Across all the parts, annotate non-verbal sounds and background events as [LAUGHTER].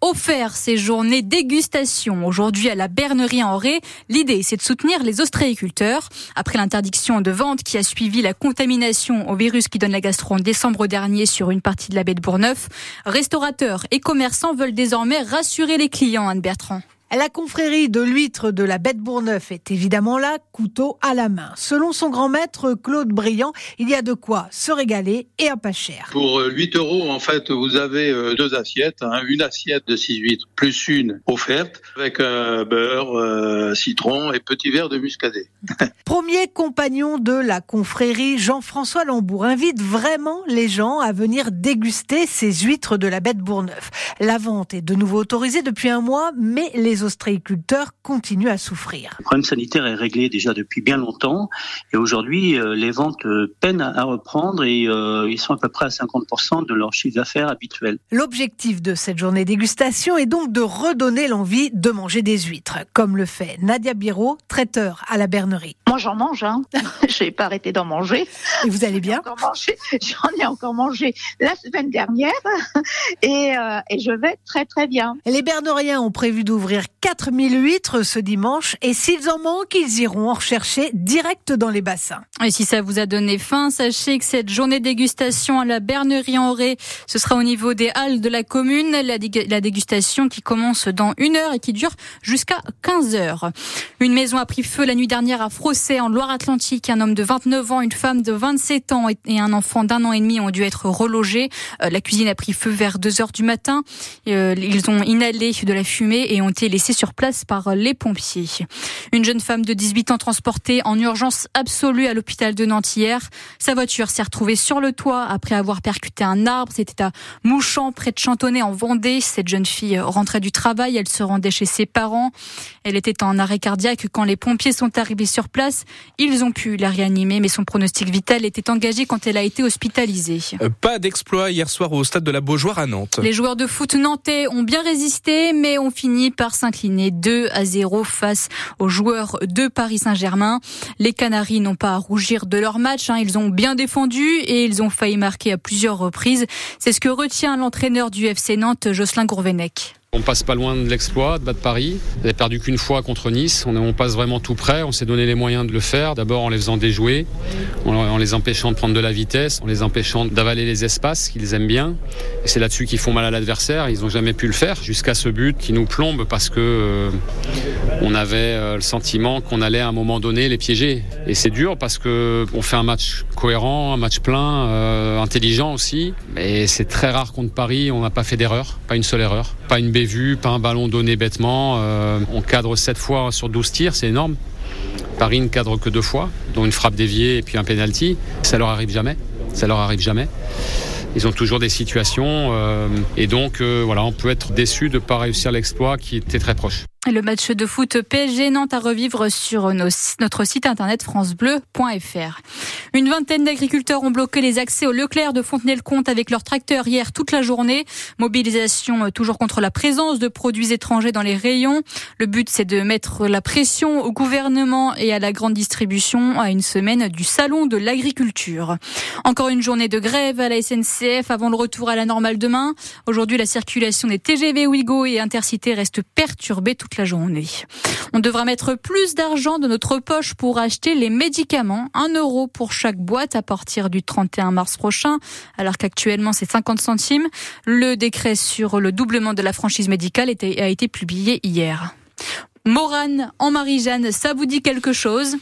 offert ces journées dégustation aujourd'hui à la Bernerie en Ré. L'idée, c'est de soutenir les ostréiculteurs. Après l'interdiction de vente qui a suivi la contamination au virus qui donne la gastro en décembre dernier sur une partie de la baie de Bourgneuf, restaurateurs et commerçants veulent désormais rassurer les clients, Anne Bertrand. La confrérie de l'huître de la Bête Bourneuf est évidemment là, couteau à la main. Selon son grand maître Claude Briand, il y a de quoi se régaler et à pas cher. Pour 8 euh, euros, en fait, vous avez euh, deux assiettes, hein. une assiette de 6 huîtres plus une offerte avec euh, beurre, citron et petit verre de muscadet. [LAUGHS] Premier compagnon de la confrérie, Jean-François Lambourg invite vraiment les gens à venir déguster ces huîtres de la Bête Bourneuf. La vente est de nouveau autorisée depuis un mois, mais les ostréiculteurs continuent à souffrir. Le problème sanitaire est réglé déjà depuis bien longtemps et aujourd'hui euh, les ventes euh, peinent à reprendre et euh, ils sont à peu près à 50% de leur chiffre d'affaires habituel. L'objectif de cette journée dégustation est donc de redonner l'envie de manger des huîtres, comme le fait Nadia Biro, traiteur à la Bernerie. Moi j'en mange, hein. [LAUGHS] je n'ai pas arrêté d'en manger. Et vous allez bien? J'en ai encore mangé la semaine dernière et, et je vais très très bien. Les Berneriens ont prévu d'ouvrir 4000 huîtres ce dimanche et s'ils en manquent, ils iront en rechercher direct dans les bassins. Et si ça vous a donné faim, sachez que cette journée dégustation à la Bernerie en Ré, ce sera au niveau des halles de la commune. La, dégustation qui commence dans une heure et qui dure jusqu'à 15 heures. Une maison a pris feu la nuit dernière à Frossé en Loire-Atlantique. Un homme de 29 ans, une femme de 27 ans et un enfant d'un an et demi ont dû être relogés. Euh, la cuisine a pris feu vers 2 heures du matin. Euh, ils ont inhalé de la fumée et ont été laissés sur place par les pompiers. Une jeune femme de 18 ans transportée en urgence absolue à l'hôpital de Nantes hier. Sa voiture s'est retrouvée sur le toit après avoir percuté un arbre. C'était à Mouchamp, près de Chantonnay, en Vendée. Cette jeune fille rentrait du travail. Elle se rendait chez ses parents. Elle était en arrêt cardiaque quand les pompiers sont arrivés sur place. Ils ont pu la réanimer, mais son pronostic vital était engagé quand elle a été hospitalisée. Euh, pas d'exploit hier soir au stade de la Beaujoire à Nantes. Les joueurs de foot nantais ont bien résisté, mais ont fini par s'incliner 2 à 0 face aux joueurs de Paris Saint-Germain. Les Canaries n'ont pas à rougir de leur match. Hein. Ils ont bien défendu et ils ont failli marquer à plusieurs reprises. C'est ce que retient l'entraîneur du FC Nantes, Jocelyn Gourvenec. On passe pas loin de l'exploit, de battre Paris. On n'a perdu qu'une fois contre Nice. On, passe vraiment tout près. On s'est donné les moyens de le faire. D'abord en les faisant déjouer, en, les empêchant de prendre de la vitesse, en les empêchant d'avaler les espaces qu'ils aiment bien. C'est là-dessus qu'ils font mal à l'adversaire. Ils n'ont jamais pu le faire jusqu'à ce but qui nous plombe parce que euh, on avait euh, le sentiment qu'on allait à un moment donné les piéger. Et c'est dur parce que on fait un match cohérent, un match plein, euh, intelligent aussi. Mais c'est très rare contre Paris. On n'a pas fait d'erreur, pas une seule erreur, pas une vu, pas un ballon donné bêtement. Euh, on cadre 7 fois sur 12 tirs, c'est énorme. Paris ne cadre que deux fois, dont une frappe déviée et puis un penalty. Ça leur arrive jamais. Ça leur arrive jamais. Ils ont toujours des situations euh, et donc euh, voilà, on peut être déçu de ne pas réussir l'exploit qui était très proche. Le match de foot PSG Nantes à revivre sur notre site internet francebleu.fr. Une vingtaine d'agriculteurs ont bloqué les accès au Leclerc de Fontenay-le-Comte avec leurs tracteurs hier toute la journée. Mobilisation euh, toujours contre la présence de produits étrangers dans les rayons. Le but c'est de mettre la pression au gouvernement et à la grande distribution à une semaine du salon de l'agriculture. Encore une journée de grève à la SNCF avant le retour à la normale demain. Aujourd'hui la circulation des TGV Ouigo et Intercité reste perturbée toute la journée. On devra mettre plus d'argent de notre poche pour acheter les médicaments. Un euro pour chaque boîte à partir du 31 mars prochain, alors qu'actuellement c'est 50 centimes. Le décret sur le doublement de la franchise médicale a été publié hier. Morane en Marie-Jeanne, ça vous dit quelque chose?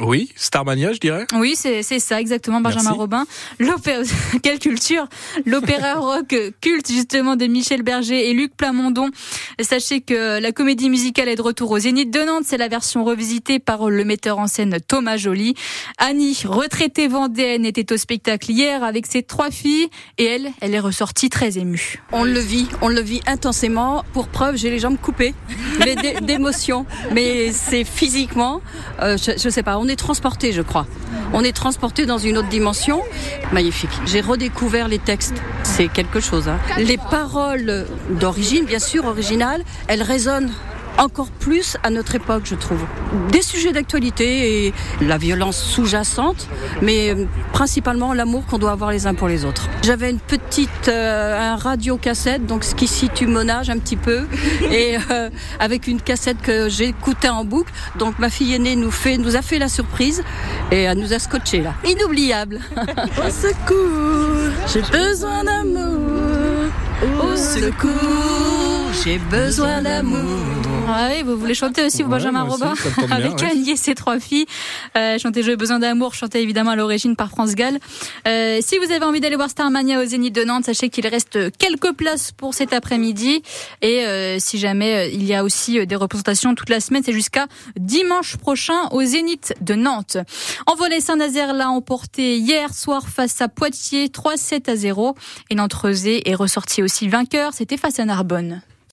Oui, Starmania, je dirais. Oui, c'est ça, exactement, Benjamin Robin. [LAUGHS] Quelle culture L'opéra rock culte, justement, de Michel Berger et Luc Plamondon. Sachez que la comédie musicale est de retour au Zénith de Nantes. C'est la version revisitée par le metteur en scène Thomas Joly. Annie, retraitée vendéenne, était au spectacle hier avec ses trois filles et elle, elle est ressortie très émue. On le vit, on le vit intensément. Pour preuve, j'ai les jambes coupées, [LAUGHS] mais d'émotion. Mais c'est physiquement, euh, je, je sais pas, on est transporté, je crois. On est transporté dans une autre dimension. Magnifique. J'ai redécouvert les textes. c'est quelque chose. Hein. Les paroles d'origine, bien sûr, originales, elles résonnent encore plus à notre époque, je trouve. Des sujets d'actualité et la violence sous-jacente, mais euh, principalement l'amour qu'on doit avoir les uns pour les autres. J'avais une petite euh, un radio cassette, donc ce qui situe mon âge un petit peu, [LAUGHS] et euh, avec une cassette que j'écoutais en boucle. Donc ma fille aînée nous fait, nous a fait la surprise et elle nous a scotché là. Inoubliable. [LAUGHS] Au secours, j'ai besoin d'amour. Au secours, j'ai besoin d'amour. Ah oui, vous voulez chanter aussi, vous, Benjamin Robin [LAUGHS] Avec Annie et ses trois filles. Euh, chanter J'ai besoin d'amour, chanté évidemment à l'origine par France Gall. Euh, si vous avez envie d'aller voir Starmania au Zénith de Nantes, sachez qu'il reste quelques places pour cet après-midi. Et euh, si jamais euh, il y a aussi euh, des représentations toute la semaine, c'est jusqu'à dimanche prochain au Zénith de Nantes. En volet Saint-Nazaire l'a emporté hier soir face à Poitiers, 3-7 à 0. Et Nantes est ressorti aussi vainqueur, c'était face à Narbonne.